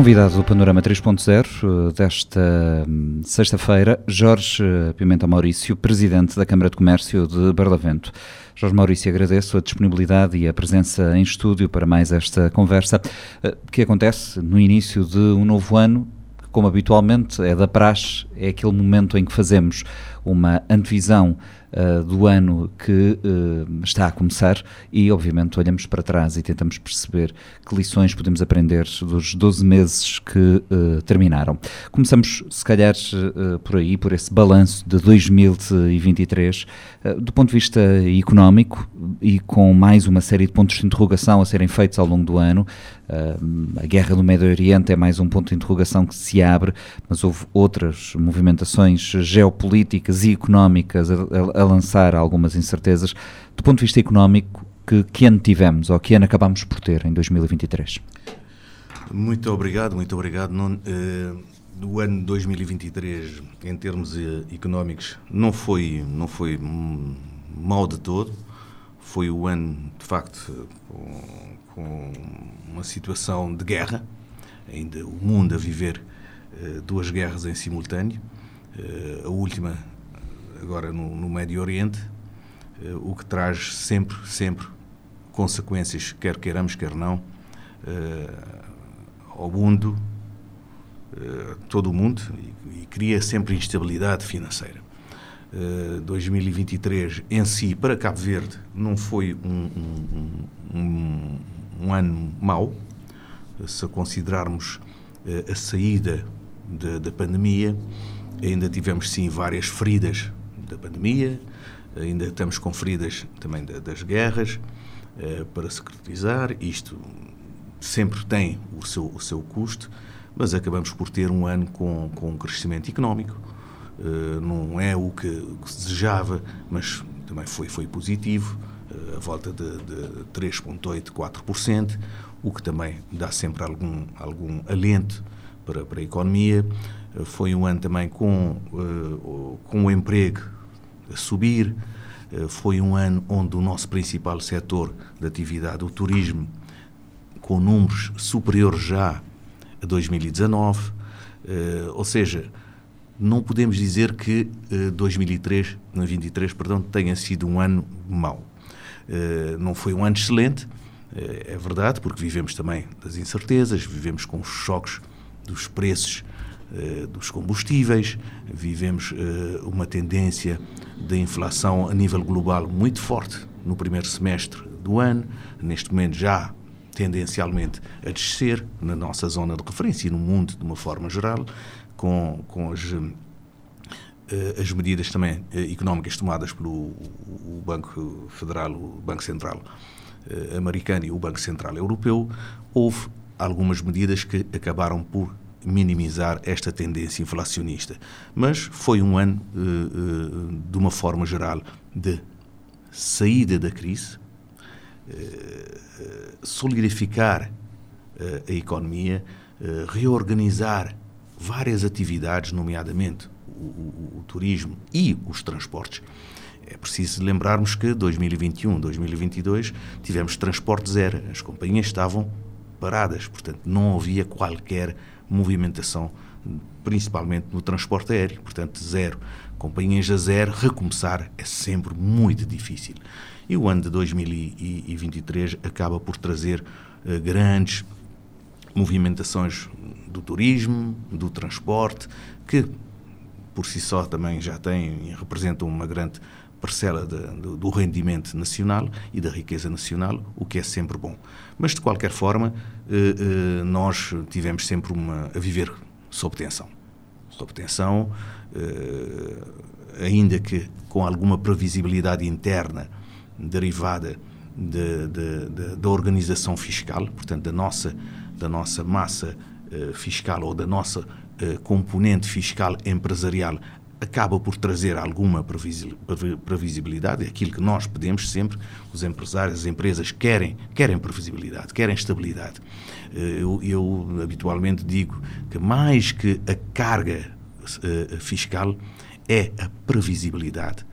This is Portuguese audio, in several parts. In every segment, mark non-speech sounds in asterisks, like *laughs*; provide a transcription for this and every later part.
Convidado do Panorama 3.0 desta hum, sexta-feira, Jorge Pimenta Maurício, Presidente da Câmara de Comércio de Barlavento. Jorge Maurício, agradeço a disponibilidade e a presença em estúdio para mais esta conversa, eh, que acontece no início de um novo ano, como habitualmente é da praxe, é aquele momento em que fazemos uma antevisão uh, do ano que uh, está a começar e, obviamente, olhamos para trás e tentamos perceber que lições podemos aprender dos 12 meses que uh, terminaram. Começamos, se calhar, por aí, por esse balanço de 2023, do ponto de vista económico e com mais uma série de pontos de interrogação a serem feitos ao longo do ano. A guerra no Médio Oriente é mais um ponto de interrogação que se abre, mas houve outras movimentações geopolíticas e económicas a, a a lançar algumas incertezas. Do ponto de vista económico, que, que ano tivemos ou que ano acabamos por ter em 2023? Muito obrigado, muito obrigado. Não, eh, o ano 2023, em termos eh, económicos, não foi, não foi mal de todo. Foi o ano, de facto, com, com uma situação de guerra, ainda o mundo a viver eh, duas guerras em simultâneo. a última agora no, no Médio Oriente, eh, o que traz sempre, sempre consequências, quer queiramos, quer não, ao mundo, todo o mundo, e, e cria sempre instabilidade financeira. 2023 em si, para Cabo Verde, não foi um, um, um, um ano mau, se considerarmos a saída da, da pandemia, ainda tivemos sim várias feridas da pandemia, ainda estamos com feridas também das guerras eh, para secretizar. Isto sempre tem o seu, o seu custo, mas acabamos por ter um ano com, com um crescimento económico. Eh, não é o que, que se desejava, mas também foi, foi positivo, eh, a volta de, de 3,8%, 4%, o que também dá sempre algum, algum alento para, para a economia. Foi um ano também com, com o emprego a subir. Eh, foi um ano onde o nosso principal setor de atividade, o turismo, com números superiores já a 2019, eh, ou seja, não podemos dizer que 2003, eh, 23, perdão, tenha sido um ano mau. Não foi um ano excelente, é verdade, porque vivemos também das incertezas, vivemos com os choques dos preços dos combustíveis, vivemos uma tendência da inflação a nível global muito forte no primeiro semestre do ano, neste momento já tendencialmente a descer na nossa zona de referência e no mundo de uma forma geral, com, com as, eh, as medidas também eh, económicas tomadas pelo Banco Federal, o Banco Central eh, americano e o Banco Central Europeu, houve algumas medidas que acabaram por minimizar esta tendência inflacionista. Mas foi um ano, de uma forma geral, de saída da crise, solidificar a economia, reorganizar várias atividades, nomeadamente o, o, o, turismo e os transportes. É preciso lembrarmos que 2021, 2022 tivemos transporte zero, as companhias estavam paradas, portanto não havia qualquer movimentação, principalmente no transporte aéreo, portanto, zero. Companhias a zero, recomeçar é sempre muito difícil. E o ano de 2023 acaba por trazer uh, grandes movimentações do turismo, do transporte, que por si só também já têm e representam uma grande parcela de, do, do rendimento nacional e da riqueza nacional, o que é sempre bom. Mas, de qualquer forma, eh, eh, nós tivemos sempre uma, a viver sob tensão. Sob tensão, eh, ainda que com alguma previsibilidade interna derivada de, de, de, da organização fiscal, portanto, da nossa, da nossa massa fiscal ou da nossa componente fiscal empresarial acaba por trazer alguma previsibilidade, é aquilo que nós pedimos sempre, os empresários, as empresas querem, querem previsibilidade, querem estabilidade. Eh, eu, eu habitualmente digo que mais que a carga fiscal é a previsibilidade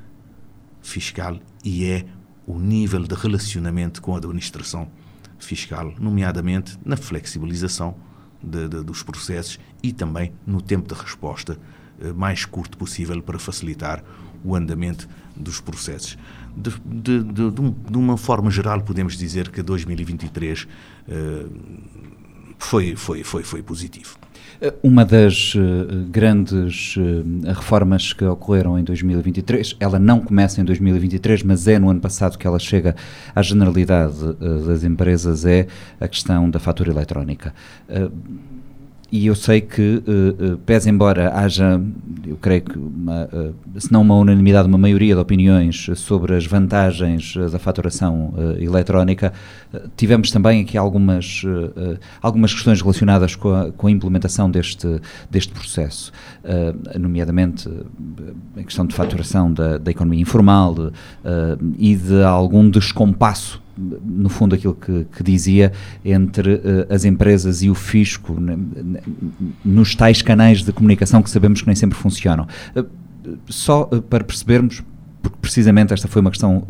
fiscal e é o nível de relacionamento com a administração fiscal, nomeadamente na flexibilização de, de, dos processos e também no tempo de resposta eh, mais curto possível para facilitar o andamento dos processos. De, de, de, de, uma forma geral, podemos dizer que 2023 eh, foi, foi, foi, foi positivo. Uma das uh, grandes uh, reformas que ocorreram em 2023, ela não começa em 2023, mas é no ano passado que ela chega à generalidade das empresas, é a questão da fatura eletrónica e eu sei que, uh, uh, pese embora haja, eu creio que, uma, uh, se não uma unanimidade, uma maioria de opiniões sobre as vantagens da faturação eletrónica, tivemos também aqui algumas, algumas questões relacionadas com a, com a implementação deste, deste processo, nomeadamente a questão de faturação da, da economia informal e de algum descompasso no fundo, aquilo que, que dizia entre uh, as empresas e o fisco nos tais canais de comunicação que sabemos que nem sempre funcionam. Uh, só uh, para percebermos, porque precisamente esta foi uma questão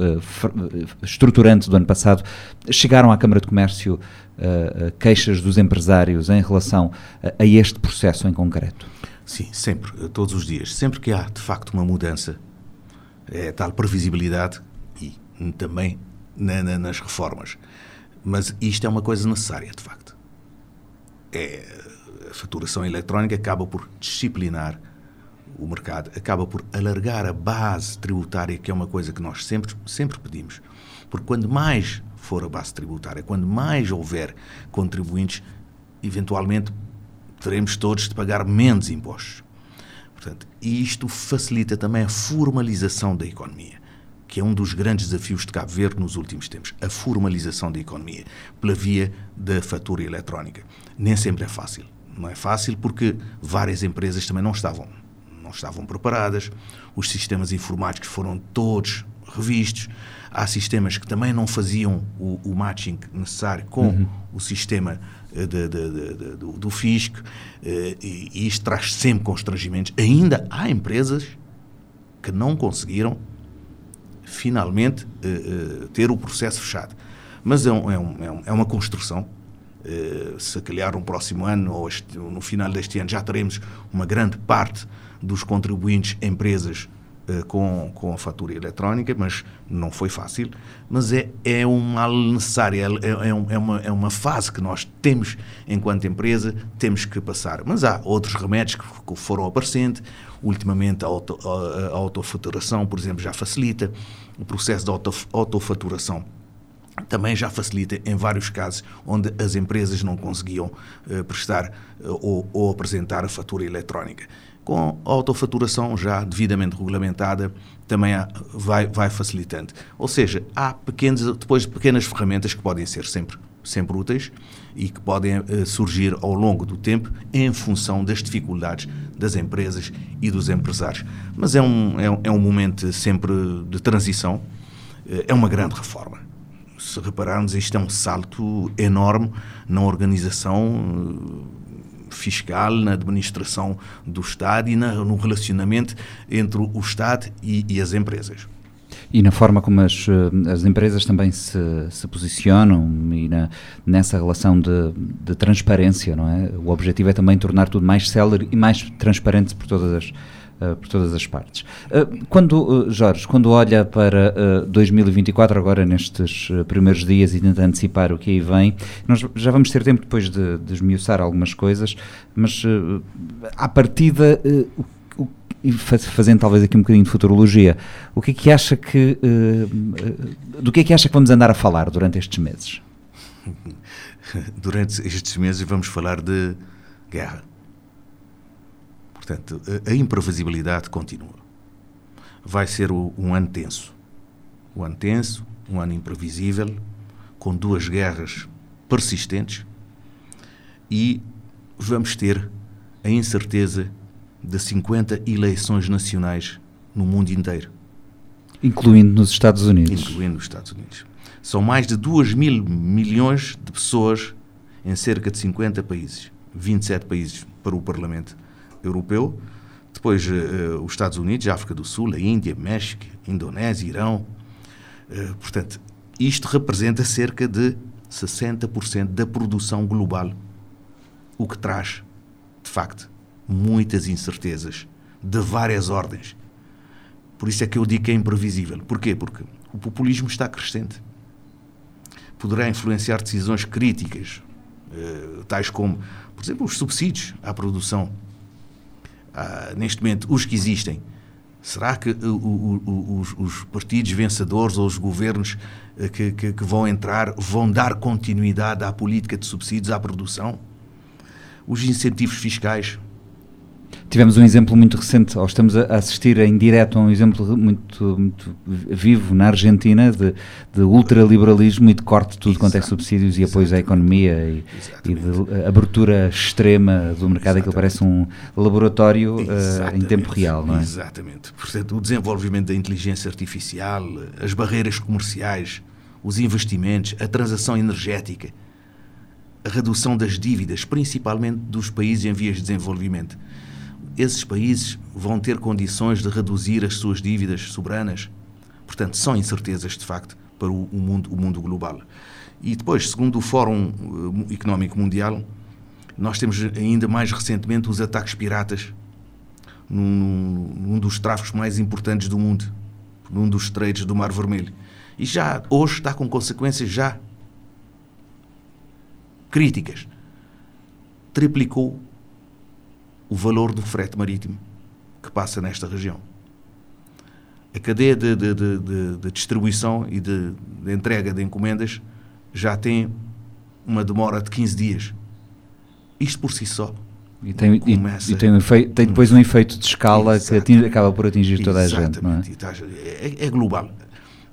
estruturante do ano passado, chegaram à Câmara de Comércio queixas dos empresários em relação a este processo em concreto? Sim, sempre, todos os dias. Sempre que há, de facto, uma mudança, é tal previsibilidade e também na, na, nas reformas. Mas isto é uma coisa necessária, de facto. É, a faturação eletrónica acaba por disciplinar o mercado, acaba por alargar a base tributária, que é uma coisa que nós sempre, sempre pedimos. Porque quando mais for a base tributária, quando mais houver contribuintes, eventualmente teremos todos de pagar menos impostos. Portanto, isto facilita também a formalização da economia que é um dos grandes desafios de Cabo Verde nos últimos tempos, a formalização da economia pela via da fatura eletrónica. Nem sempre é fácil. Não é fácil porque várias empresas também não estavam, não estavam preparadas, os sistemas informáticos foram todos revistos, há sistemas que também não faziam o, o matching necessário com uhum. o sistema eh, de, de, de, do, do fisco eh, e, e isto traz sempre constrangimentos. Ainda há empresas que não conseguiram finalmente uh, ter o processo fechado. Mas é, um, é, um, é uma construção. Uh, se calhar no próximo ano ou este, no final deste ano já teremos uma grande parte dos contribuintes empresas com, com a fatura eletrónica, mas não foi fácil. Mas é, é um mal necessário, é, é, é, uma, é uma fase que nós temos, enquanto empresa, temos que passar. Mas há outros remédios que foram aparecendo, Ultimamente, a, auto, a, a autofaturação, por exemplo, já facilita. O processo de auto, autofaturação também já facilita em vários casos onde as empresas não conseguiam uh, prestar uh, ou, ou, apresentar a fatura eletrónica. Com a autofaturação já devidamente regulamentada, também há, vai, vai facilitando. Ou seja, há pequenos, depois pequenas ferramentas que podem ser sempre sempre úteis e que podem uh, surgir ao longo do tempo em função das dificuldades das empresas e dos empresários. Mas é um, é um, é um momento sempre de transição, uh, é uma grande reforma. Se repararmos, isto é um salto enorme na organização uh, fiscal, na administração do Estado e na, no relacionamento entre o Estado e, e as empresas. E na forma como as, eh, as empresas também se, se posicionam e na, nessa relação de, de transparência, não é? O objetivo é também tornar tudo mais célere e mais transparente por todas as, Uh, por todas as partes. Uh, quando, uh, Jorge, quando olha para 2024, agora nestes primeiros dias e tenta antecipar o que aí vem, nós já vamos ter tempo depois de, de esmiuçar algumas coisas, mas à partida, e fazendo talvez aqui um bocadinho de futurologia, o que é que acha que do que é que acha que vamos andar a falar durante estes meses? *laughs* Durante estes meses vamos falar de guerra. Portanto, a, imprevisibilidade continua. Vai ser um ano tenso. Um ano tenso, um ano imprevisível, com duas guerras persistentes e vamos ter a incerteza de 50 eleições nacionais no mundo inteiro. Incluindo nos Estados Unidos. Incluindo nos Estados Unidos. São mais de 2 mil milhões de pessoas em cerca de 50 países. 27 países para o Parlamento Europeu. Depois uh, os Estados Unidos, a África do Sul, a Índia, México, Indonésia, Irão. Uh, portanto, isto representa cerca de 60% da produção global o que traz, de facto, muitas incertezas de várias ordens. Por isso é que eu digo que é imprevisível. Porquê? Porque o populismo está crescente. Poderá influenciar decisões críticas, tais como, por exemplo, os subsídios à produção. Ah, neste momento, os que existem. Será que o, os, os, partidos vencedores ou os governos eh, que, que, que vão entrar vão dar continuidade à política de subsídios à produção? Os incentivos fiscais Tivemos um exemplo muito recente, ou estamos a assistir em direto a um exemplo muito, muito vivo na Argentina de, de ultraliberalismo e de corte de tudo Exato. quanto é subsídios e apoios à economia e, e, de abertura extrema do mercado, aquilo parece um laboratório uh, em tempo real, não é? Exatamente. Portanto, o desenvolvimento da inteligência artificial, as barreiras comerciais, os investimentos, a transação energética, a redução das dívidas, principalmente dos países em vias de desenvolvimento esses países vão ter condições de reduzir as suas dívidas soberanas. Portanto, são incertezas, de facto, para o, mundo, o mundo global. E depois, segundo o Fórum eh, Económico Mundial, nós temos ainda mais recentemente os ataques piratas num, num dos tráficos mais importantes do mundo, num dos estreitos do Mar Vermelho. E já hoje está com consequências já críticas. Triplicou o valor do frete marítimo que passa nesta região. A cadeia de, de, de, de distribuição e de, entrega de encomendas já tem uma demora de 15 dias. Isto por si só. E tem, e, e tem, um efeito, tem depois um efeito de escala que atinge, acaba por atingir toda a gente. Não é? é, é global.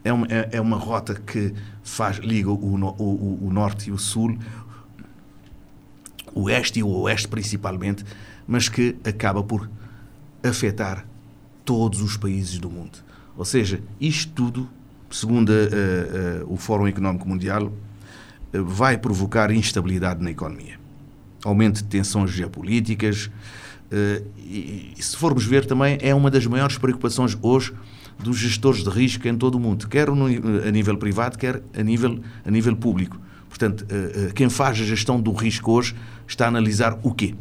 É uma, é, é, uma rota que faz, liga o, o, o norte e o sul, o oeste e o oeste principalmente, mas que acaba por afetar todos os países do mundo. Ou seja, isto tudo, segundo uh, uh, o Fórum Económico Mundial, uh, vai provocar instabilidade na economia. Aumento de tensões geopolíticas. E, e, se formos ver também, é uma das maiores preocupações hoje dos gestores de risco em todo o mundo, quer no, a nível privado, quer a nível, a nível público. Portanto, quem faz a gestão do risco hoje está a analisar o quê?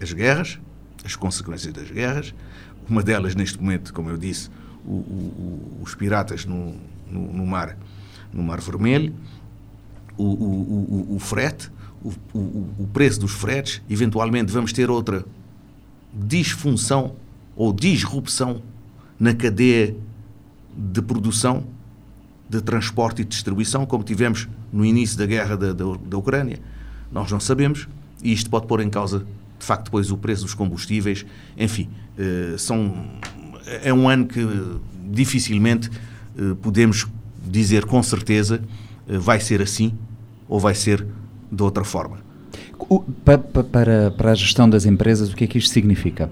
As guerras, as consequências das guerras. Uma delas, neste momento, como eu disse, o, o, os piratas no, no, no, mar, no mar Vermelho, o, o frete, o, preço dos fretes. Eventualmente, vamos ter outra disfunção ou disrupção na cadeia de produção, de transporte e distribuição, como tivemos no início da guerra da, da, da Ucrânia. Nós não sabemos e isto pode pôr em causa de facto, depois o preço dos combustíveis, enfim, eh, são, é um ano que dificilmente eh, podemos dizer com certeza eh, vai ser assim ou vai ser de outra forma. Para, para, para a gestão das empresas, o que é que isto significa?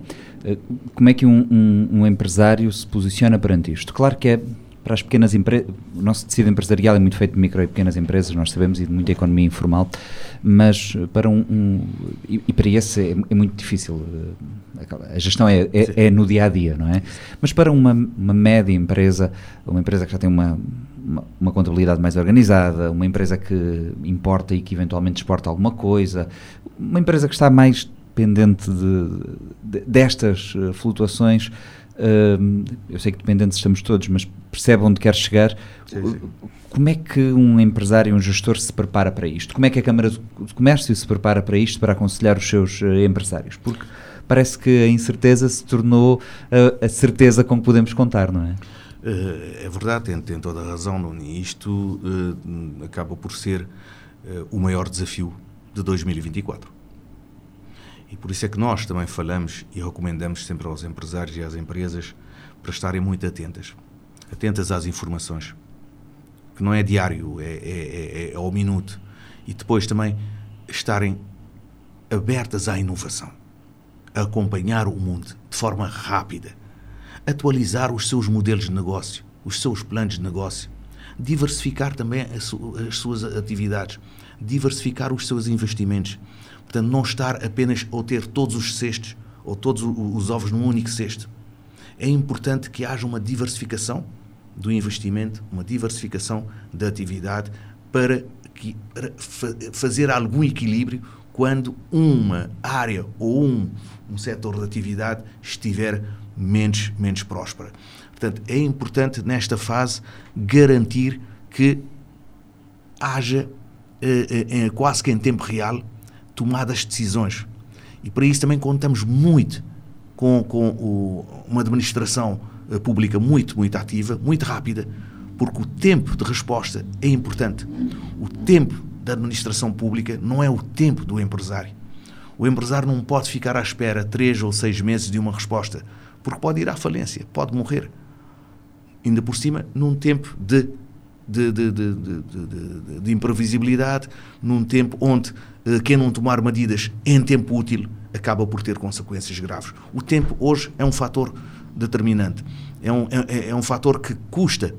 Como é que um, um, um empresário se posiciona perante isto? Claro que é para as pequenas empresas, o nosso tecido empresarial é muito feito de micro e pequenas empresas, nós sabemos, e de muita economia informal, mas para um, um e, e, para esse é, é, muito difícil, eh, a gestão é, é, é, no dia a dia, não é? Mas para uma, uma média empresa, uma empresa que já tem uma, uma, uma, contabilidade mais organizada, uma empresa que importa e que eventualmente exporta alguma coisa, uma empresa que está mais dependente de, de, destas eh, flutuações, uh, eu sei que dependentes estamos todos, mas percebe onde quer chegar. Sim, sim. Como é que um empresário, um gestor se prepara para isto? Como é que a Câmara de Comércio se prepara para isto, para aconselhar os seus uh, empresários? Porque parece que a incerteza se tornou uh, a certeza com que podemos contar, não é? Eh, é verdade, tem, tem toda a razão, Nuno. Isto acaba por ser o maior desafio de 2024. E por isso é que nós também falamos e recomendamos sempre aos empresários e às empresas para estarem muito atentas. Atentas às informações. Que não é diário, é, é, é, é ao minuto. E depois também estarem abertas à inovação. A acompanhar o mundo de forma rápida. Atualizar os seus modelos de negócio, os seus planos de negócio. Diversificar também as suas atividades. Diversificar os seus investimentos Portanto, não estar apenas ou ter todos os cestos ou todos os ovos num único cesto. É importante que haja uma diversificação do investimento, uma diversificação da atividade para, que, para fazer algum equilíbrio quando uma área ou um, um setor de atividade estiver menos, menos próspera. Portanto, é importante nesta fase garantir que haja, eh, eh, quase que em tempo real, tomadas de decisões. E para isso também contamos muito com, com o, uma administração eh, pública muito, muito ativa, muito rápida, porque o tempo de resposta é importante. O tempo da administração pública não é o tempo do empresário. O empresário não pode ficar à espera três ou seis meses de uma resposta, porque pode ir à falência, pode morrer. Ainda por cima, num tempo de, de, de, de, de imprevisibilidade, num tempo onde uh, quem não tomar medidas em tempo útil acaba por ter consequências graves. O tempo hoje é um fator determinante. É um, é, é um fator que custa,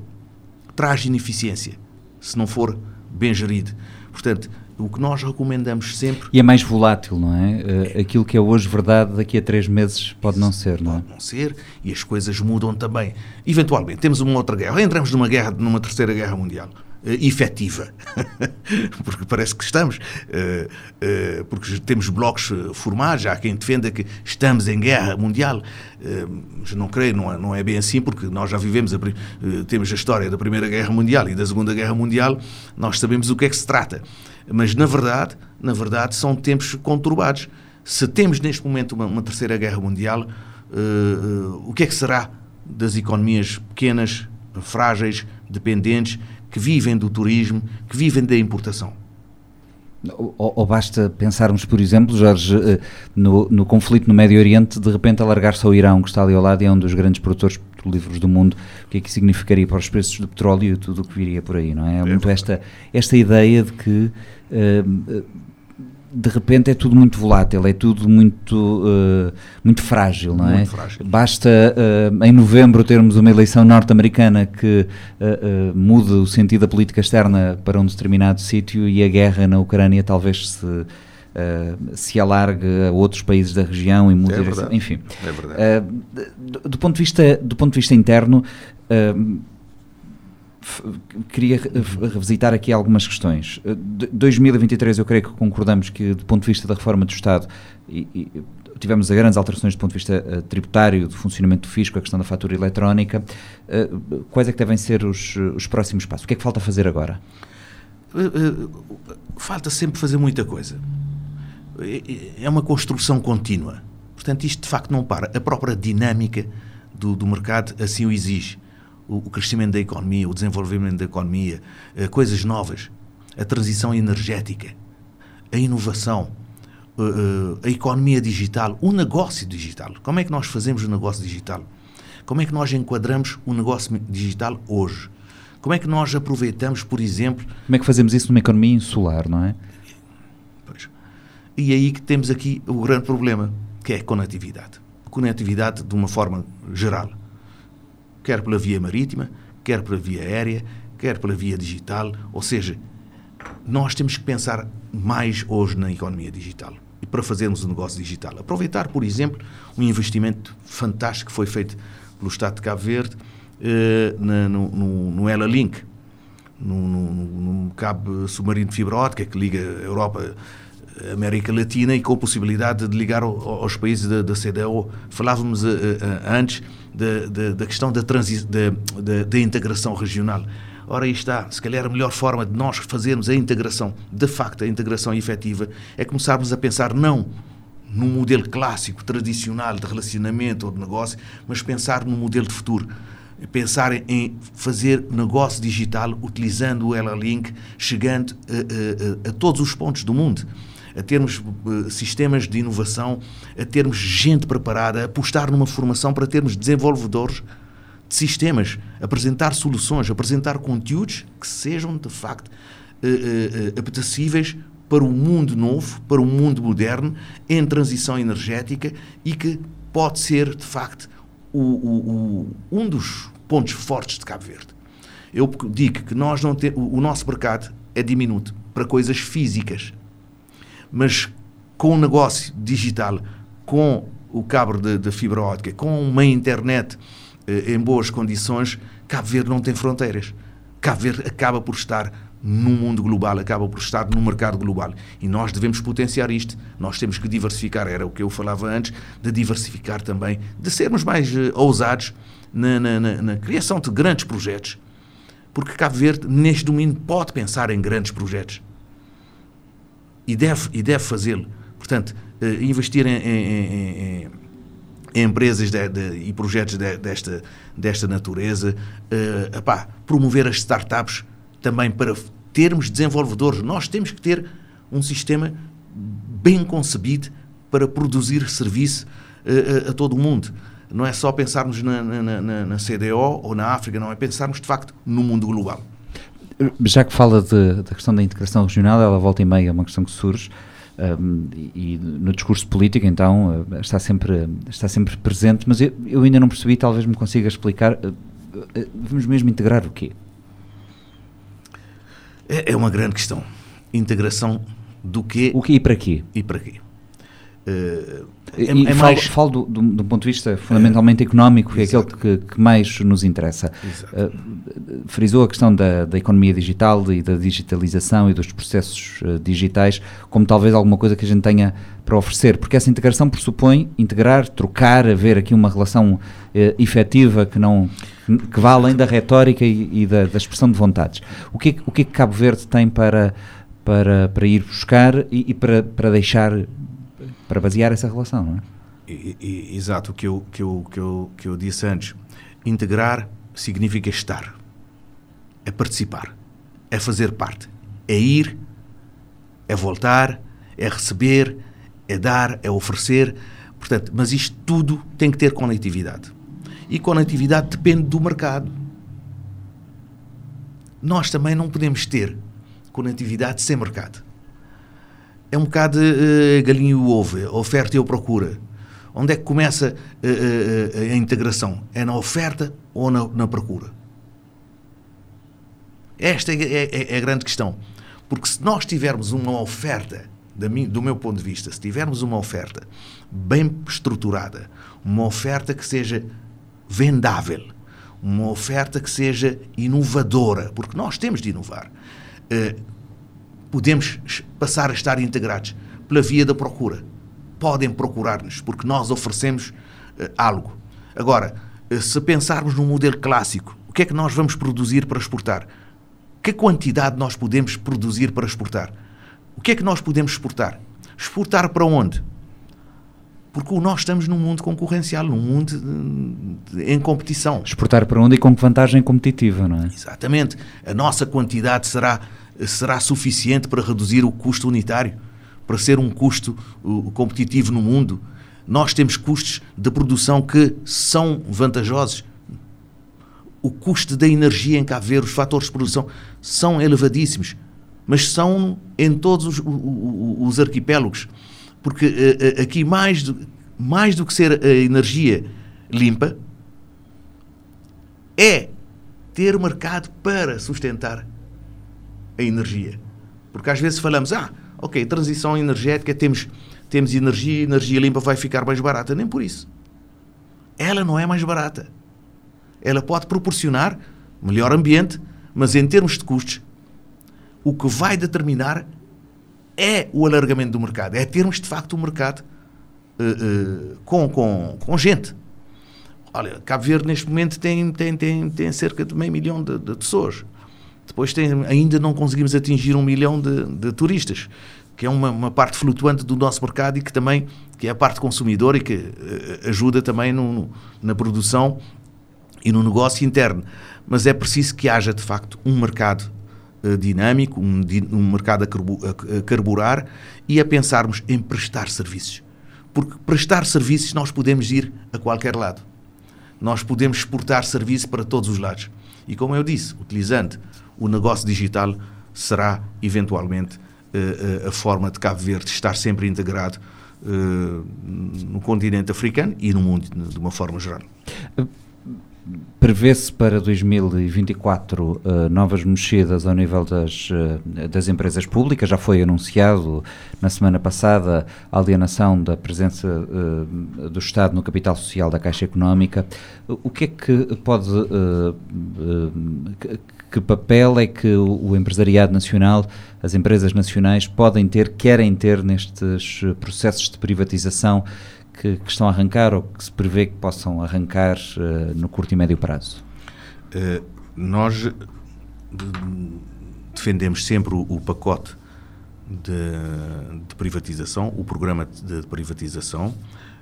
traz ineficiência, se não for bem gerido. Portanto, o que nós recomendamos sempre. E é mais volátil, não é? é. Aquilo que é hoje verdade, daqui a três meses pode não ser, não é? Pode não ser e as coisas mudam também. Eventualmente, temos uma outra guerra, entramos numa guerra, numa terceira guerra mundial. Uh, efetiva, *laughs* porque parece que estamos, uh, uh, porque temos blocos formados, há quem defenda que estamos em guerra mundial, mas não creio, não é, não é bem assim, porque nós já vivemos, a, temos a história da Primeira Guerra Mundial e da Segunda Guerra Mundial, nós sabemos o que é que se trata. Mas, na verdade, na verdade, são tempos conturbados. Se temos neste momento uma, uma terceira guerra mundial, uh, uh, o que é que será das economias pequenas, frágeis, dependentes, que vivem do turismo, que vivem da importação? Ou, ou, basta pensarmos, por exemplo, Jorge, eh, no, no, conflito no Médio Oriente, de repente alargar-se ao Irão, que está ali ao lado e é um dos grandes produtores petrolíferos do mundo, o que é que significaria para os preços do petróleo e tudo o que viria por aí, não é? é muito esta, esta ideia de que de repente é tudo muito volátil, é tudo muito, uh, muito frágil, não é? Frágil. Basta uh, em novembro termos uma eleição norte-americana que uh, mude o sentido da política externa para um determinado sítio e a guerra na Ucrânia talvez se, se alargue a outros países da região e mude é verdade. enfim. É verdade. Do, do, ponto de vista, do ponto de vista interno queria revisitar aqui algumas questões. 2023 eu creio que concordamos que do ponto de vista da reforma do Estado e, e, tivemos grandes alterações do ponto de vista uh, tributário, do funcionamento do fisco, a questão da fatura eletrónica. Uh, quais é que devem ser os, os próximos passos? O que é que falta fazer agora? Falta sempre fazer muita coisa. É uma construção contínua. Portanto, isto de facto não para. A própria dinâmica do, do mercado assim o exige o, crescimento da economia, o desenvolvimento da economia, eh, coisas novas, a transição energética, a inovação, eh, eh, a economia digital, o negócio digital. Como é que nós fazemos o negócio digital? Como é que nós enquadramos o negócio digital hoje? Como é que nós aproveitamos, por exemplo. Como é que fazemos isso numa economia insular, não é? Pois. E aí que temos aqui o grande problema, que é a conectividade. Conectividade de uma forma geral quer pela via marítima, quer pela via aérea, quer pela via digital. Ou seja, nós temos que pensar mais hoje na economia digital e para fazermos o negócio digital. Aproveitar, por exemplo, um investimento fantástico que foi feito pelo Estado de Cabo Verde eh, no, no, no Ela Link, no, cabo submarino de fibra óptica que liga a Europa América Latina e com a possibilidade de ligar aos países da, da CDO. Falávamos uh, uh, antes da, questão da, da, da, integração regional. Ora, aí está, se calhar a melhor forma de nós fazermos a integração, de facto, a integração efetiva, é começarmos a pensar não num modelo clássico, tradicional de relacionamento ou de negócio, mas pensar num modelo de futuro. Pensar em fazer negócio digital utilizando o Ela Link, chegando a, a, a, a todos os pontos do mundo a termos uh, sistemas de inovação, a termos gente preparada, a apostar numa formação para termos desenvolvedores de sistemas, apresentar soluções, apresentar conteúdos que sejam de facto uh, apetecíveis para o mundo novo, para o mundo moderno, em transição energética e que pode ser de facto o, o, o, um dos pontos fortes de Cabo Verde. Eu digo que nós não temos, o nosso mercado é diminuto para coisas físicas, mas com o negócio digital, com o cabo de, fibra óptica, com uma internet eh, em boas condições, Cabo Verde não tem fronteiras. Cabo Verde acaba por estar no mundo global, acaba por estar no mercado global. E nós devemos potenciar isto. Nós temos que diversificar, era o que eu falava antes, de diversificar também, de sermos mais uh, ousados na, na, na, na, criação de grandes projetos. Porque Cabo Verde, neste domínio, pode pensar em grandes projetos. E deve, e deve fazê-lo. Portanto, uh, investir em, em, em, em empresas de, de, e projetos de, desta, desta natureza, uh, epá, promover as startups também para termos desenvolvedores. Nós temos que ter um sistema bem concebido para produzir serviço uh, a, a, todo o mundo. Não é só pensarmos na, na, na, na, CDO ou na África, não é pensarmos de facto no mundo global. Já que fala de, da questão da integração regional, ela volta e meia é uma questão que surge. Um, e no discurso político, então, uh, está sempre, está sempre presente, mas eu, eu, ainda não percebi, talvez me consiga explicar. Uh, uh, vamos mesmo integrar o quê? É, é uma grande questão. Integração do quê? O que e para quê? E para quê? Uh, é, e é falo, mais... falo do, do, do, ponto de vista fundamentalmente é, económico, que é aquele que, que, mais nos interessa. Uh, frisou a questão da, da, economia digital e da digitalização e dos processos uh, digitais como talvez alguma coisa que a gente tenha para oferecer, porque essa integração pressupõe integrar, trocar, haver aqui uma relação uh, efetiva que não que vá além da retórica e, e da, da, expressão de vontades. O que, o que é que Cabo Verde tem para, para, para ir buscar e, e para, para deixar para basear essa relação, não é? E, e, exato, o que eu, que, eu, que, eu, que eu disse antes. Integrar significa estar, é participar, é fazer parte, é ir, é voltar, é receber, é dar, é oferecer. Portanto, mas isto tudo tem que ter conectividade. E conectividade depende do mercado. Nós também não podemos ter conectividade sem mercado é um bocado uh, galinha e ovo, a oferta e a procura. Onde é que começa uh, uh, a integração? É na oferta ou na, na procura? Esta é, é, é, é, a grande questão. Porque se nós tivermos uma oferta, do meu ponto de vista, se tivermos uma oferta bem estruturada, uma oferta que seja vendável, uma oferta que seja inovadora, porque nós temos de inovar podemos passar a estar integrados pela via da procura. Podem procurar-nos, porque nós oferecemos uh, algo. Agora, uh, se pensarmos num modelo clássico, o que é que nós vamos produzir para exportar? Que quantidade nós podemos produzir para exportar? O que é que nós podemos exportar? Exportar para onde? Porque nós estamos num mundo concorrencial, num mundo de, de, em competição. Exportar para onde e com que vantagem competitiva, não é? Exatamente. A nossa quantidade será será suficiente para reduzir o custo unitário, para ser um custo uh, competitivo no mundo. Nós temos custos de produção que são vantajosos. O custo da energia em Cabo os fatores de produção são elevadíssimos, mas são em todos os, os arquipélagos. Porque uh, aqui, mais do, mais do que ser a energia limpa, é ter mercado para sustentar a energia. Porque às vezes falamos, ah, ok, transição energética, temos, temos energia, energia limpa vai ficar mais barata. Nem por isso. Ela não é mais barata. Ela pode proporcionar melhor ambiente, mas em termos de custos, o que vai determinar é o alargamento do mercado, é termos de facto um mercado uh, uh, com, com, com gente. Olha, Cabo Verde neste momento tem, tem, tem, tem cerca de meio milhão de, de pessoas. Depois tem, ainda não conseguimos atingir um milhão de, de turistas, que é uma, uma, parte flutuante do nosso mercado e que também que é a parte consumidora e que uh, ajuda também no, na produção e no negócio interno. Mas é preciso que haja, de facto, um mercado uh, dinâmico, um, um mercado a, carbu a, carburar e a pensarmos em prestar serviços. Porque prestar serviços nós podemos ir a qualquer lado. Nós podemos exportar serviço para todos os lados. E como eu disse, utilizando o negócio digital será, eventualmente, eh, eh, a forma de Cabo Verde estar sempre integrado eh, no continente africano e no mundo de uma forma geral. Prevê-se para 2024 uh, novas mexidas ao nível das, uh, das empresas públicas. Já foi anunciado na semana passada a alienação da presença uh, do Estado no capital social da Caixa Económica. O que é que pode que papel é que o, empresariado nacional, as empresas nacionais podem ter, querem ter nestes processos de privatização que, que estão a arrancar ou que se prevê que possam arrancar uh, no curto e médio prazo? Uh, nós defendemos sempre o, o pacote de, de, privatização, o programa de privatização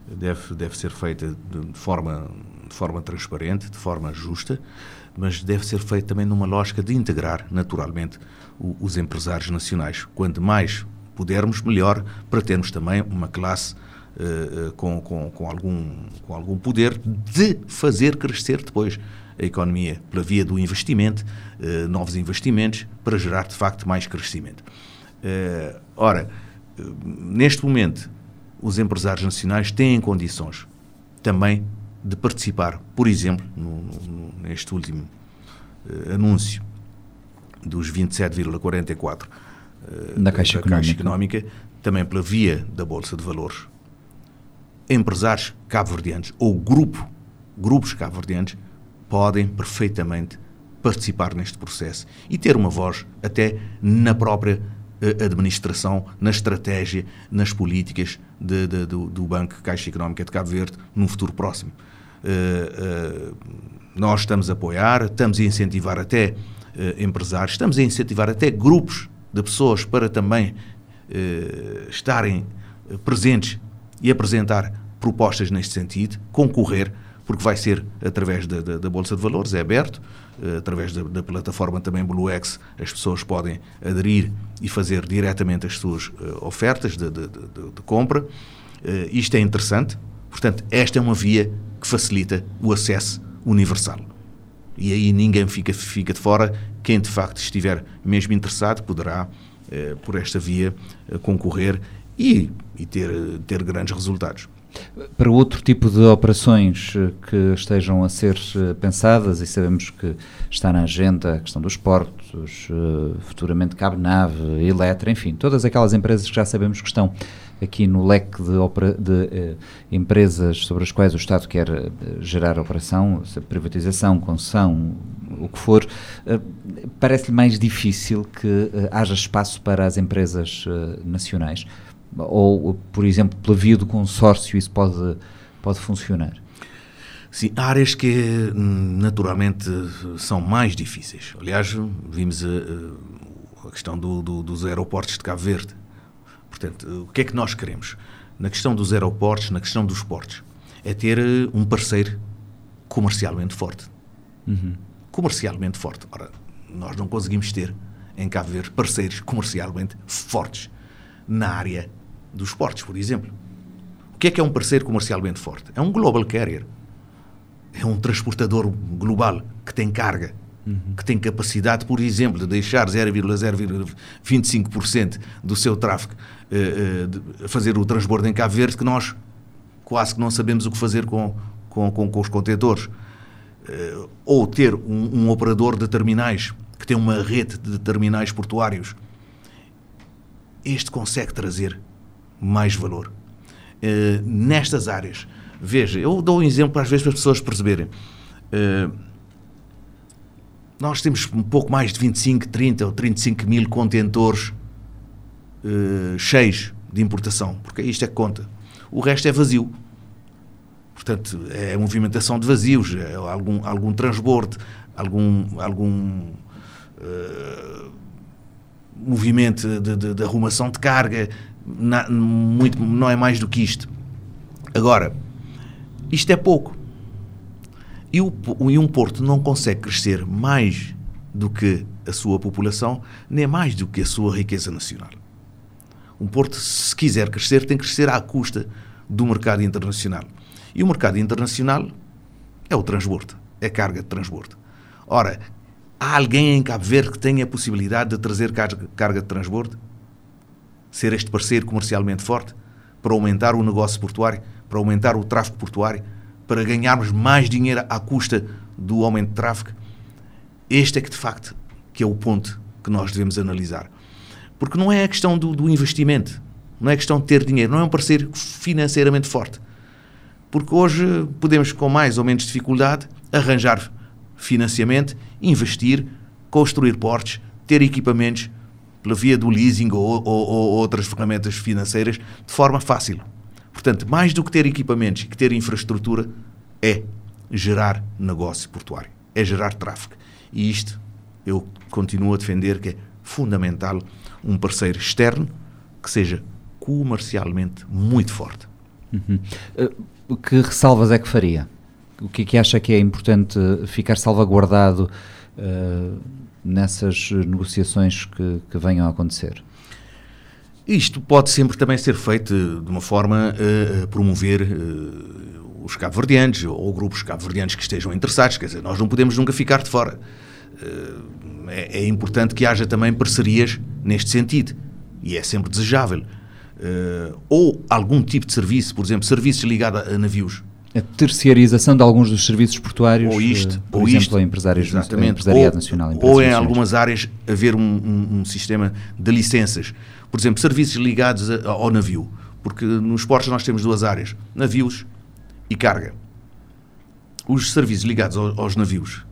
deve, deve ser feito de forma, de forma transparente, de forma justa, mas deve ser feito também numa lógica de integrar naturalmente o, os empresários nacionais. Quanto mais pudermos, melhor, para termos também uma classe uh, com, com, com, algum, com algum poder de fazer crescer depois a economia pela via do investimento, uh, novos investimentos, para gerar de facto mais crescimento. Ora, neste momento, os empresários nacionais têm condições também de participar, por exemplo, no, no, neste último uh, anúncio dos 27,44 uh, da, Caixa, da Caixa Económica, também pela via da Bolsa de Valores, empresários cabo-verdianos ou grupo, grupos cabo-verdianos podem perfeitamente participar neste processo e ter uma voz até na própria uh, administração, na estratégia, nas políticas de, de, do, do Banco Caixa Económica de Cabo Verde no futuro próximo. Uh, uh, nós estamos a apoiar, estamos a incentivar até uh, empresários, estamos a incentivar até grupos de pessoas para também estarem presentes e apresentar propostas neste sentido, concorrer, porque vai ser através da, da, da Bolsa de Valores, é aberto, através da, da, plataforma também BlueX, as pessoas podem aderir e fazer diretamente as suas ofertas de, de, de compra. isto é interessante, portanto, esta é uma via que facilita o acesso universal. E aí ninguém fica, fica de fora. Quem de facto estiver mesmo interessado poderá, eh, por esta via, eh, concorrer e, e ter, ter grandes resultados. Para outro tipo de operações eh, que estejam a ser eh, pensadas, e sabemos que está na agenda a questão dos portos, futuramente Cabo Nave, Eletra, enfim, todas aquelas empresas que já sabemos que estão aqui no leque de, eh, empresas sobre as quais o Estado quer eh, gerar operação, privatização, concessão, o que for, eh, parece-lhe mais difícil que haja espaço para as empresas nacionais? Ou, por exemplo, pela via do consórcio, isso pode, pode funcionar? Sim, há áreas que naturalmente são mais difíceis. Aliás, vimos a, a questão do, do, dos aeroportos de Cabo Verde. Portanto, o que é que nós queremos? Na questão dos aeroportos, na questão dos portos, é ter eh, um parceiro comercialmente forte. Uhum. Comercialmente forte. Ora, nós não conseguimos ter em Cabo Verde parceiros comercialmente fortes na área dos portos, por exemplo. O que é que é um parceiro comercialmente forte? É um global carrier. É um transportador global que tem carga, uhum. que tem capacidade, por exemplo, de deixar 0,025% do seu tráfego uh, uh, fazer o transbordo em Cabo Verde, que nós quase que não sabemos o que fazer com, com, com, com os contentores. Uh, ou ter um, um, operador de terminais que tem uma rede de terminais portuários. Este consegue trazer mais valor. nestas áreas, veja, eu dou um exemplo às vezes para as pessoas perceberem. Nós temos um pouco mais de 25, 30 ou 35 mil contentores uh, cheios de importação, porque isto é que conta. O resto é vazio. Portanto, é movimentação de vazios, é algum, algum transbordo, algum, algum uh, movimento de, de, de, arrumação de carga, na, muito, não é mais do que isto. Agora, isto é pouco. E, o, e um porto não consegue crescer mais do que a sua população, nem mais do que a sua riqueza nacional. Um porto, se quiser crescer, tem que crescer à custa do mercado internacional. E o mercado internacional é o transbordo, é carga de transbordo. Ora, há alguém em Cabo Verde que tenha a possibilidade de trazer carga, de transbordo? Ser este parceiro comercialmente forte para aumentar o negócio portuário, para aumentar o tráfego portuário, para ganharmos mais dinheiro à custa do aumento de tráfego? Este é que, de facto, que é o ponto que nós devemos analisar. Porque não é a questão do, do investimento, não é questão de ter dinheiro, não é um parceiro financeiramente forte. Porque hoje podemos, com mais ou menos dificuldade, arranjar financiamento, investir, construir portos, ter equipamentos pela via do leasing ou, ou, ou outras ferramentas financeiras de forma fácil. Portanto, mais do que ter equipamentos e que ter infraestrutura, é gerar negócio portuário, é gerar tráfego. E isto eu continuo a defender que é fundamental um parceiro externo que seja comercialmente muito forte. Uhum. Uh, que ressalvas é que faria? O que é que acha que é importante ficar salvaguardado uh, nessas negociações que, que, venham a acontecer? Isto pode sempre também ser feito de uma forma a promover os cabo-verdianos ou grupos cabo-verdianos que estejam interessados. Quer dizer, nós não podemos nunca ficar de fora. É, é importante que haja também parcerias neste sentido e é sempre desejável. ou algum tipo de serviço, por exemplo, serviços ligados a navios a terciarização de alguns dos serviços portuários, ou isto, por ou exemplo, isto, a empresários, exatamente, empresariado ou, nacional. Ou em algumas áreas haver um, um, um, sistema de licenças. Por exemplo, serviços ligados a, ao navio. Porque nos portos nós temos duas áreas, navios e carga. Os serviços ligados ao, aos navios,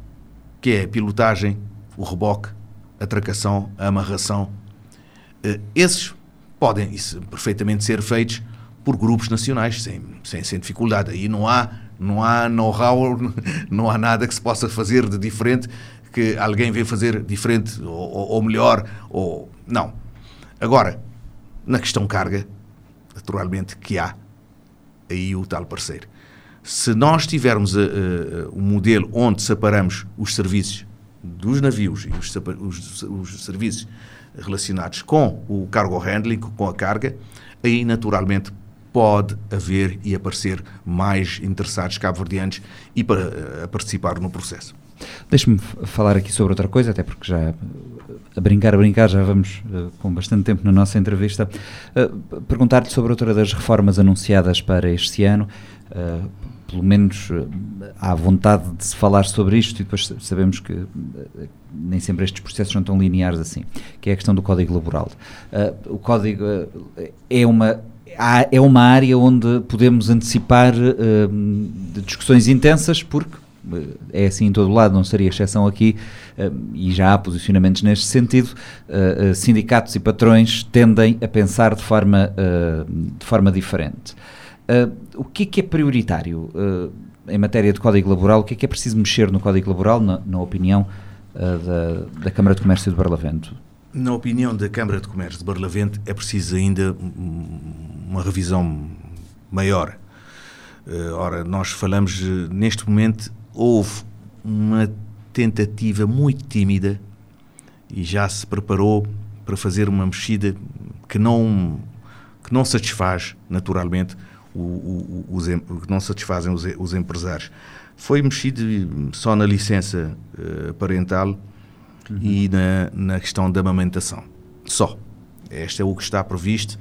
que é a pilotagem, o reboque, a tracação, a amarração, eh, esses podem isso, perfeitamente ser feitos por grupos nacionais, sem, sem, sem dificuldade. Aí não há, não há know-how, *laughs* não há nada que se possa fazer de diferente, que alguém venha fazer diferente ou, ou melhor, ou não. Agora, na questão carga, naturalmente que há aí o tal parceiro. Se nós tivermos uh, um modelo onde separamos os serviços dos navios e os, os, os serviços relacionados com o cargo handling, com a carga, aí naturalmente pode haver e aparecer mais interessados cabo-verdianos e para uh, participar no processo. Deixe-me falar aqui sobre outra coisa, até porque já a brincar, a brincar, já vamos uh, com bastante tempo na nossa entrevista. Uh, Perguntar-lhe sobre outra das reformas anunciadas para este ano. Uh, pelo menos há vontade de se falar sobre isto e depois sabemos que nem sempre estes processos são tão lineares assim, que é a questão do Código Laboral. o Código é uma é uma área onde podemos antecipar uh, discussões intensas, porque uh, é assim em todo lado, não seria exceção aqui, uh, e já há posicionamentos neste sentido. Sindicatos e patrões tendem a pensar de forma, de forma diferente. o que é que é prioritário em matéria de Código Laboral? O que é que é preciso mexer no Código Laboral, na, na opinião da, da Câmara de Comércio de Barlavento? Na opinião da Câmara de Comércio de Barlavento, é preciso ainda uma revisão maior. Uh, ora, nós falamos, uh, neste momento, houve uma tentativa muito tímida e já se preparou para fazer uma mexida que não, que não satisfaz, naturalmente, o, o, os, que não satisfazem os, os, empresários. Foi mexido só na licença uh, parental uhum. e na, na questão da amamentação. Só. Este é o que está previsto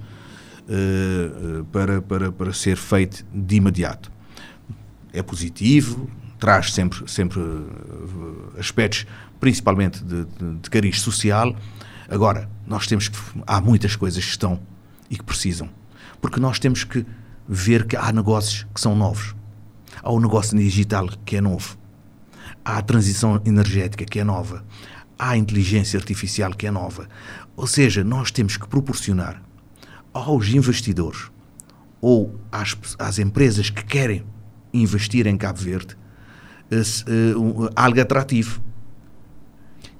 uh, para, para, para ser feito de imediato. É positivo, traz sempre, sempre uh, aspectos, principalmente de, de, de cariz social. Agora, nós temos que. Há muitas coisas que estão e que precisam. Porque nós temos que ver que há negócios que são novos. Há o negócio digital que é novo. Há a transição energética que é nova. A inteligência artificial que é nova. Ou seja, nós temos que proporcionar aos investidores ou às, às empresas que querem investir em Cabo Verde uh, algo atrativo.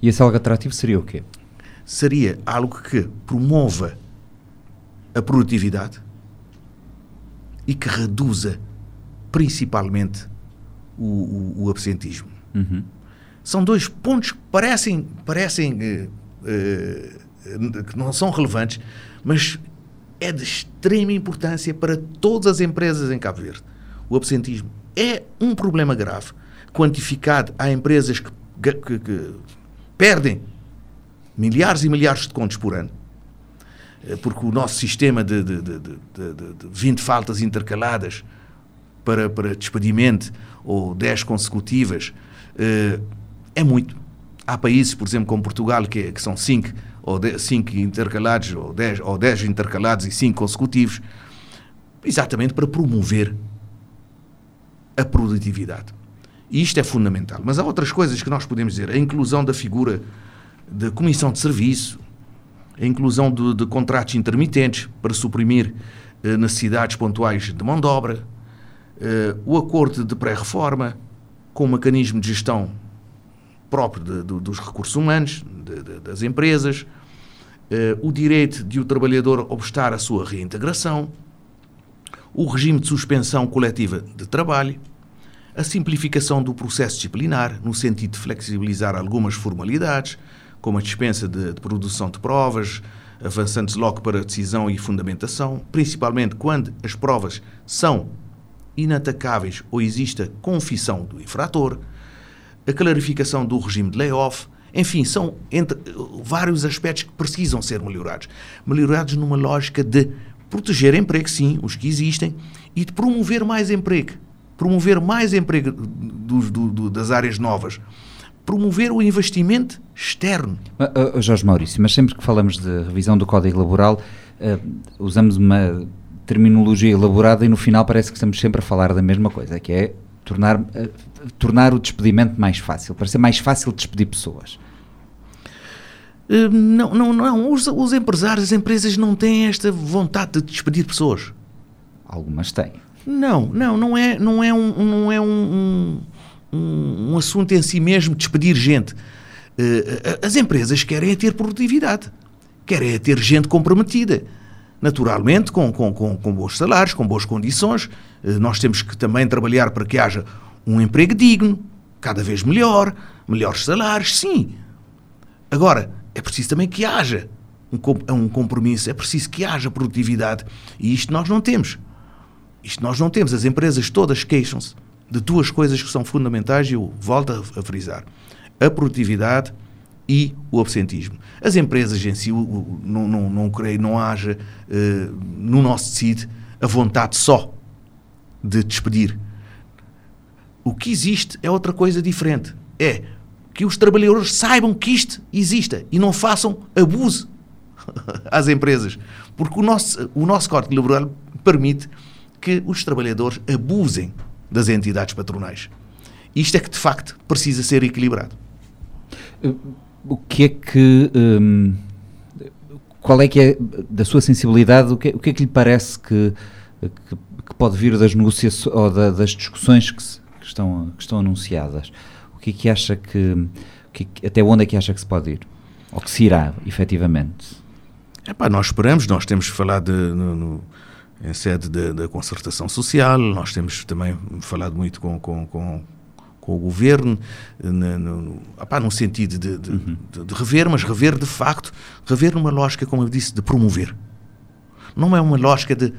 E esse algo atrativo seria o quê? Seria algo que promova a produtividade e que reduza principalmente o, o, o absentismo. Uhum. São dois pontos que parecem, parecem uh, uh, que não são relevantes, mas é de extrema importância para todas as empresas em Cabo Verde. O absentismo é um problema grave, quantificado. Há empresas que, que, que perdem milhares e milhares de contos por ano, eh, porque o nosso sistema de, de, de, de, de 20 faltas intercaladas para, para despedimento ou 10 consecutivas eh, é muito. Há países, por exemplo, como Portugal, que, é, que são 5 ou 5 intercalados, ou 10 ou dez intercalados e 5 consecutivos, exatamente para promover a produtividade. E isto é fundamental. Mas há outras coisas que nós podemos dizer. A inclusão da figura de comissão de serviço, a inclusão de, de contratos intermitentes para suprimir eh, necessidades pontuais de mão de obra, eh, o acordo de pré-reforma com o mecanismo de gestão próprio de, de, dos recursos humanos, das empresas, eh, o direito de o trabalhador obstar a sua reintegração, o regime de suspensão coletiva de trabalho, a simplificação do processo disciplinar, no sentido de flexibilizar algumas formalidades, como a dispensa de, de produção de provas, avançando-se logo para decisão e fundamentação, principalmente quando as provas são inatacáveis ou existe a confissão do infrator, a clarificação do regime de layoff, enfim, são entre, vários aspectos que precisam ser melhorados. Melhorados numa lógica de proteger emprego, sim, os que existem, e de promover mais emprego. Promover mais emprego do, do, do, das áreas novas promover o investimento externo. Uh, Jorge Maurício, mas sempre que falamos de revisão do Código Laboral, uh, usamos uma terminologia elaborada e no final parece que estamos sempre a falar da mesma coisa, que é tornar, uh, tornar o despedimento mais fácil, para ser mais fácil despedir pessoas. Não, não, não. Os, os empresários, as empresas não têm esta vontade de despedir pessoas. Algumas têm. Não, não, não é, não é um, não é um, um um, assunto em si mesmo, despedir gente. Uh, as empresas querem é ter produtividade, querem é ter gente comprometida. Naturalmente, com, com, com, com bons salários, com boas condições. Uh, nós temos que também trabalhar para que haja um emprego digno, cada vez melhor, melhores salários, sim. Agora, é preciso também que haja um, um compromisso, é preciso que haja produtividade. E isto nós não temos. Isto nós não temos. As empresas todas queixam-se de duas coisas que são fundamentais e eu volto a, frisar: a produtividade e o absentismo. As empresas em si, não, não, não creio, não haja uh, no nosso tecido a vontade só de despedir. O que existe é outra coisa diferente. É que os trabalhadores saibam que isto exista e não façam abuso *laughs* às empresas. Porque o nosso, o nosso Código Laboral permite que os trabalhadores abusem das entidades patronais. Isto é que, de facto, precisa ser equilibrado. O que é que. Hum, qual é que é, da sua sensibilidade, o que, é, o que é que lhe parece que, que, que pode vir das negociações ou da, das discussões que, se, que, estão, que estão anunciadas? O que é que acha que, que. Até onde é que acha que se pode ir? Ou que se irá, efetivamente? Epá, nós esperamos, nós temos falado no, no em sede da, concertação social, nós temos também falado muito com, com, com, com o governo, no, no, opá, no sentido de, de, uhum. de, de, rever, mas rever de facto, rever numa lógica, como eu disse, de promover. Não é uma lógica de,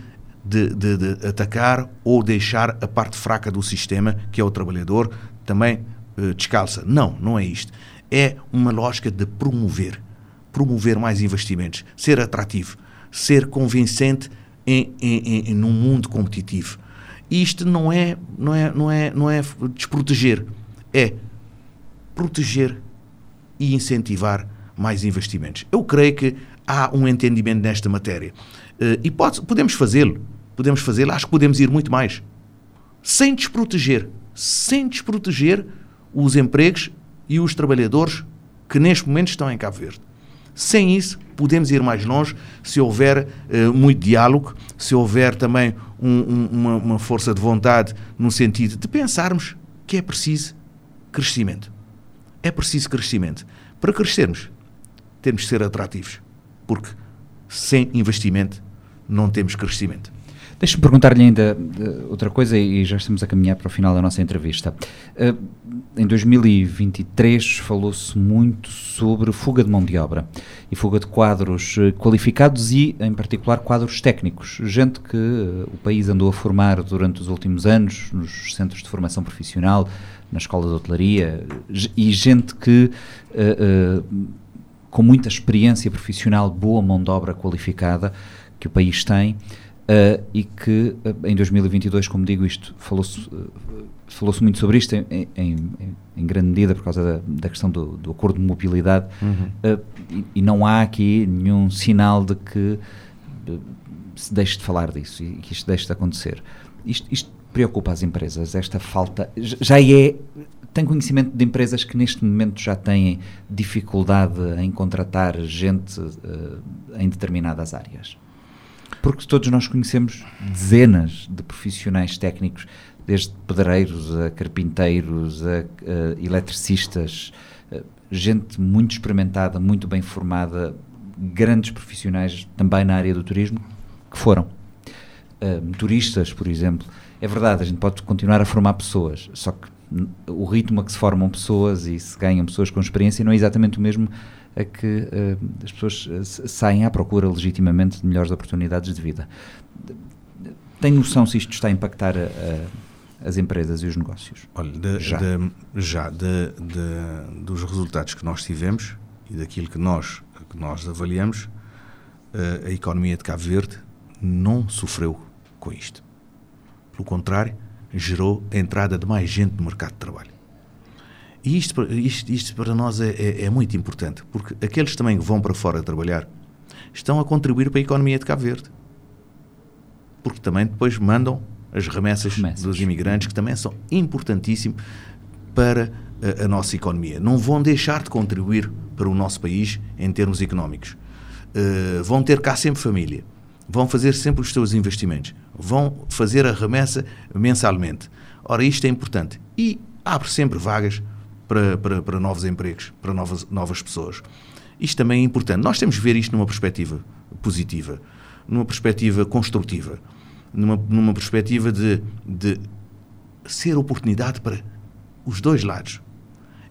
de, de atacar ou deixar a parte fraca do sistema, que é o trabalhador, também uh, descalça. Não, não é isto. É uma lógica de promover. Promover mais investimentos, ser atrativo, ser convincente em, em, em, num mundo competitivo. Isto não é, não é, não é, não é desproteger, é proteger e incentivar mais investimentos. Eu creio que há um entendimento nesta matéria uh, e pode, podemos fazê-lo, podemos fazê-lo. Acho que podemos ir muito mais, sem desproteger, sem desproteger os empregos e os trabalhadores que neste momento estão em Cabo Verde. Sem isso, podemos ir mais longe se houver uh, muito diálogo, se houver também um, um, uma, uma força de vontade no sentido de pensarmos que é preciso crescimento. É preciso crescimento. Para crescermos, temos que ser atrativos, porque sem investimento não temos crescimento. Deixa-me perguntar-lhe ainda uh, outra coisa e já estamos a caminhar para o final da nossa entrevista. Uh, em 2023 falou-se muito sobre fuga de mão de obra e fuga de quadros uh, qualificados e, em particular, quadros técnicos. Gente que o país andou a formar durante os últimos anos nos centros de formação profissional, na escola de hotelaria e gente que com muita experiência profissional, boa mão de obra qualificada que o país tem, Uh, e que uh, em 2022, como digo isto, falou-se uh, falou muito sobre isto em, em, em, grande medida por causa da, da questão do, do, acordo de mobilidade uhum. e, e, não há aqui nenhum sinal de que se deixe de falar disso e que isto deixe de acontecer. Isto, isto preocupa as empresas? Esta falta já é tem conhecimento de empresas que neste momento já têm dificuldade em contratar gente uh, em determinadas áreas? Porque todos nós conhecemos dezenas de profissionais técnicos, desde pedreiros a carpinteiros, a, a eletricistas, uh, gente muito experimentada, muito bem formada, grandes profissionais também na área do turismo, que foram. Uh, motoristas, por exemplo. É verdade, a gente pode continuar a formar pessoas, só que o ritmo a que se formam pessoas e se ganham pessoas com experiência não é exatamente o mesmo a que uh, as pessoas uh, saem à procura legitimamente de melhores oportunidades de vida. Tem noção se isto está a impactar as empresas e os negócios? Olha, de, já, de, já de, dos resultados que nós tivemos e daquilo que nós, que nós avaliamos, a economia de Cabo Verde não sofreu com isto. Pelo contrário, gerou a entrada de mais gente no mercado de trabalho. E isto, isto, isto para nós é, é, é, muito importante, porque aqueles também que vão para fora trabalhar estão a contribuir para a economia de Cabo Verde. Porque também depois mandam as remessas, remessas. dos imigrantes, que também são importantíssimos para a, a, nossa economia. Não vão deixar de contribuir para o nosso país em termos económicos. Uh, vão ter cá sempre família vão fazer sempre os seus investimentos, vão fazer a remessa mensalmente. Ora, isto é importante. E abre sempre vagas para, para, para novos empregos, para novas, novas pessoas. Isto também é importante. Nós temos que ver isto numa perspectiva positiva, numa perspectiva construtiva, numa, numa perspectiva de, de ser oportunidade para os dois lados.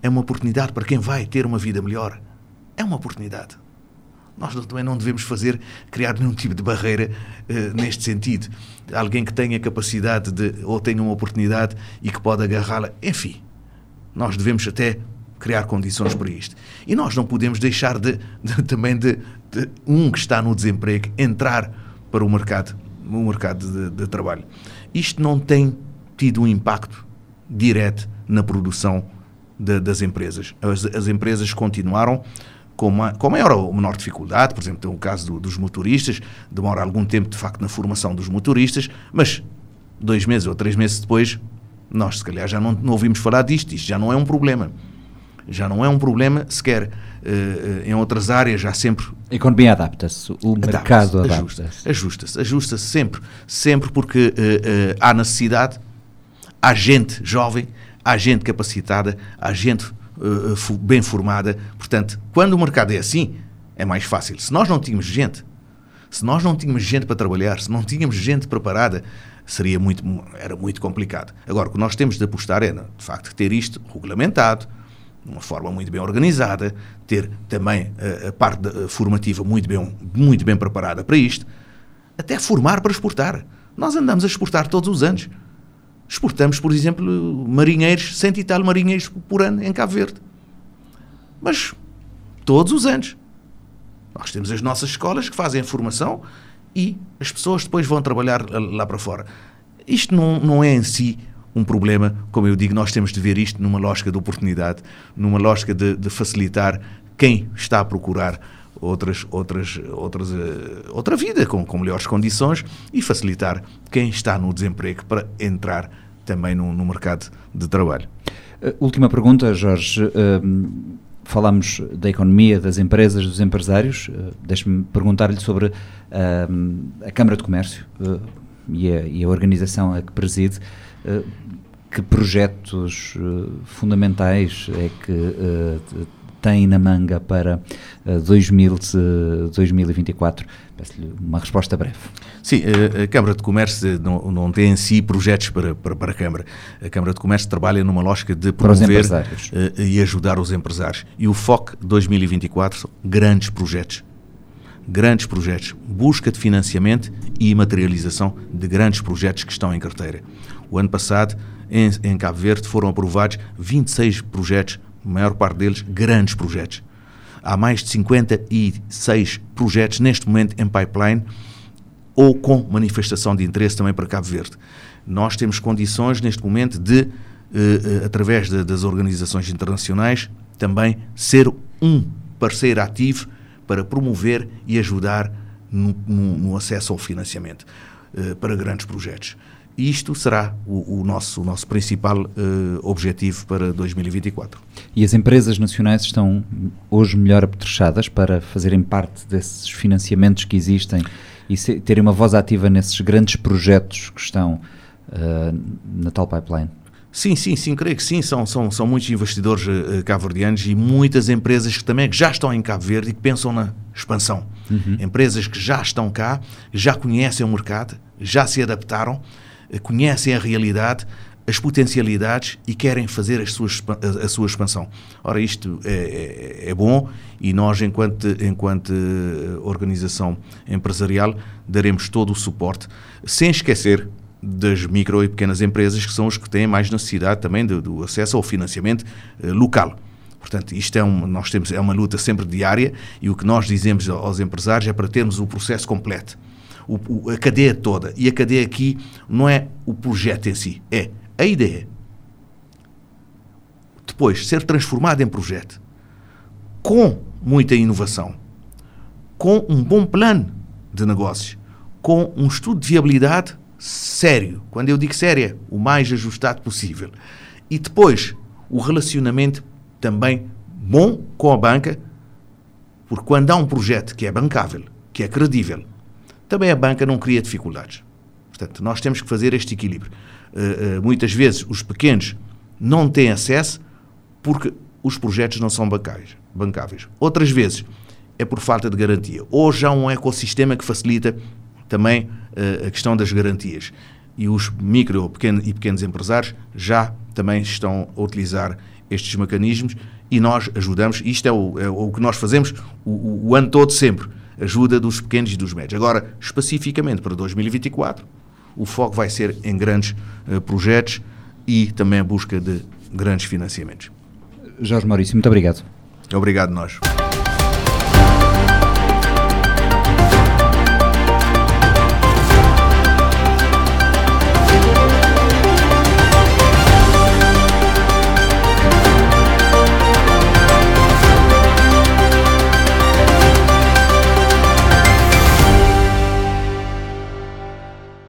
É uma oportunidade para quem vai ter uma vida melhor. É uma oportunidade. Nós também não devemos fazer, criar nenhum tipo de barreira uh, neste sentido. Alguém que tenha capacidade de, ou tenha uma oportunidade e que pode agarrá-la. Enfim, nós devemos até criar condições para isto. E nós não podemos deixar de, de também de, de, um que está no desemprego entrar para o mercado, o mercado de, trabalho. Isto não tem tido um impacto direto na produção das empresas. As, as empresas continuaram com, uma, com maior ou menor dificuldade, por exemplo, tem o caso do, dos motoristas, demora algum tempo de facto na formação dos motoristas, mas dois meses ou três meses depois, nós se calhar já não, não ouvimos falar disto, isto já não é um problema. Já não é um problema sequer. Uh, em outras áreas já sempre. A economia adapta-se, o mercado adapta-se. Ajusta-se, ajusta-se, ajusta-se sempre. Sempre porque uh, uh, há necessidade, há gente jovem, há gente capacitada, há gente bem formada. Portanto, quando o mercado é assim, é mais fácil. Se nós não tínhamos gente, se nós não tínhamos gente para trabalhar, se não tínhamos gente preparada, seria muito, era muito complicado. Agora, o que nós temos de apostar é, de facto, ter isto regulamentado, de uma forma muito bem organizada, ter também a, a parte de, a formativa muito bem, muito bem preparada para isto, até formar para exportar. Nós andamos a exportar todos os anos. Exportamos, por exemplo, marinheiros, cento e tal marinheiros por ano em Cabo Verde. Mas todos os anos. Nós temos as nossas escolas que fazem formação e as pessoas depois vão trabalhar lá para fora. Isto não, não é em si um problema, como eu digo, nós temos de ver isto numa lógica de oportunidade, numa lógica de, de facilitar quem está a procurar outras, outras, outras, uh, outra vida com, com melhores condições e facilitar quem está no desemprego para entrar também no, no mercado de trabalho. Uh, última pergunta, Jorge. Uh, falamos da economia, das empresas, dos empresários. Uh, Deixe-me perguntar-lhe sobre a Câmara de Comércio e a, e, a, organização a que preside. que projetos fundamentais é que tem na manga para 2000, uh, 2024? Peço-lhe uma resposta breve. Sim, a Câmara de Comércio não, não tem em si projetos para, para, para, a Câmara. A Câmara de Comércio trabalha numa lógica de promover uh, e ajudar os empresários. E o FOC 2024 são grandes projetos. Grandes projetos. Busca de financiamento e materialização de grandes projetos que estão em carteira. O ano passado, em, em Cabo Verde, foram aprovados 26 projetos a maior parte deles grandes projetos. Há mais de 56 projetos neste momento em pipeline ou com manifestação de interesse também para Cabo Verde. Nós temos condições neste momento de, eh, eh, através de, das organizações internacionais, também ser um parceiro ativo para promover e ajudar no, no, no acesso ao financiamento eh, para grandes projetos. Isto será o, o nosso, o nosso principal uh, objetivo para 2024. E as empresas nacionais estão hoje melhor apetrechadas para fazerem parte desses financiamentos que existem e se, terem uma voz ativa nesses grandes projetos que estão uh, na tal pipeline? Sim, sim, sim, creio que sim. São, são, são muitos investidores uh, cabo-verdianos e muitas empresas que também já estão em Cabo Verde e que pensam na expansão. Uhum. Empresas que já estão cá, já conhecem o mercado, já se adaptaram, conhecem a realidade, as potencialidades e querem fazer as suas, a, a sua expansão. Ora, isto é, é, é, bom e nós, enquanto, enquanto organização empresarial, daremos todo o suporte, sem esquecer das micro e pequenas empresas, que são os que têm mais necessidade também do, do acesso ao financiamento uh, local. Portanto, isto é, um, nós temos, é uma luta sempre diária e o que nós dizemos aos empresários é para termos o processo completo, o, o, a cadeia toda. E a cadeia aqui não é o projeto em si, é a ideia. Depois, ser transformado em projeto, com muita inovação, com um bom plano de negócios, com um estudo de viabilidade sério. Quando eu digo sério, é o mais ajustado possível. E depois, o relacionamento também bom com a banca, porque quando há um projeto que é bancável, que é credível, também a banca não cria dificuldades. Portanto, nós temos que fazer este equilíbrio. Uh, uh, muitas vezes os pequenos não têm acesso porque os projetos não são bancáveis. bancáveis. Outras vezes é por falta de garantia. Já há um ecossistema que facilita também uh, a questão das garantias. E os micro pequeno, e pequenos empresários já também estão a utilizar estes mecanismos e nós ajudamos. Isto é o, é o que nós fazemos o, o, ano todo sempre. Ajuda dos pequenos e dos médios. Agora, especificamente para 2024, o foco vai ser em grandes uh, projetos e também a busca de grandes financiamentos. Jorge Maurício, muito obrigado. Obrigado nós.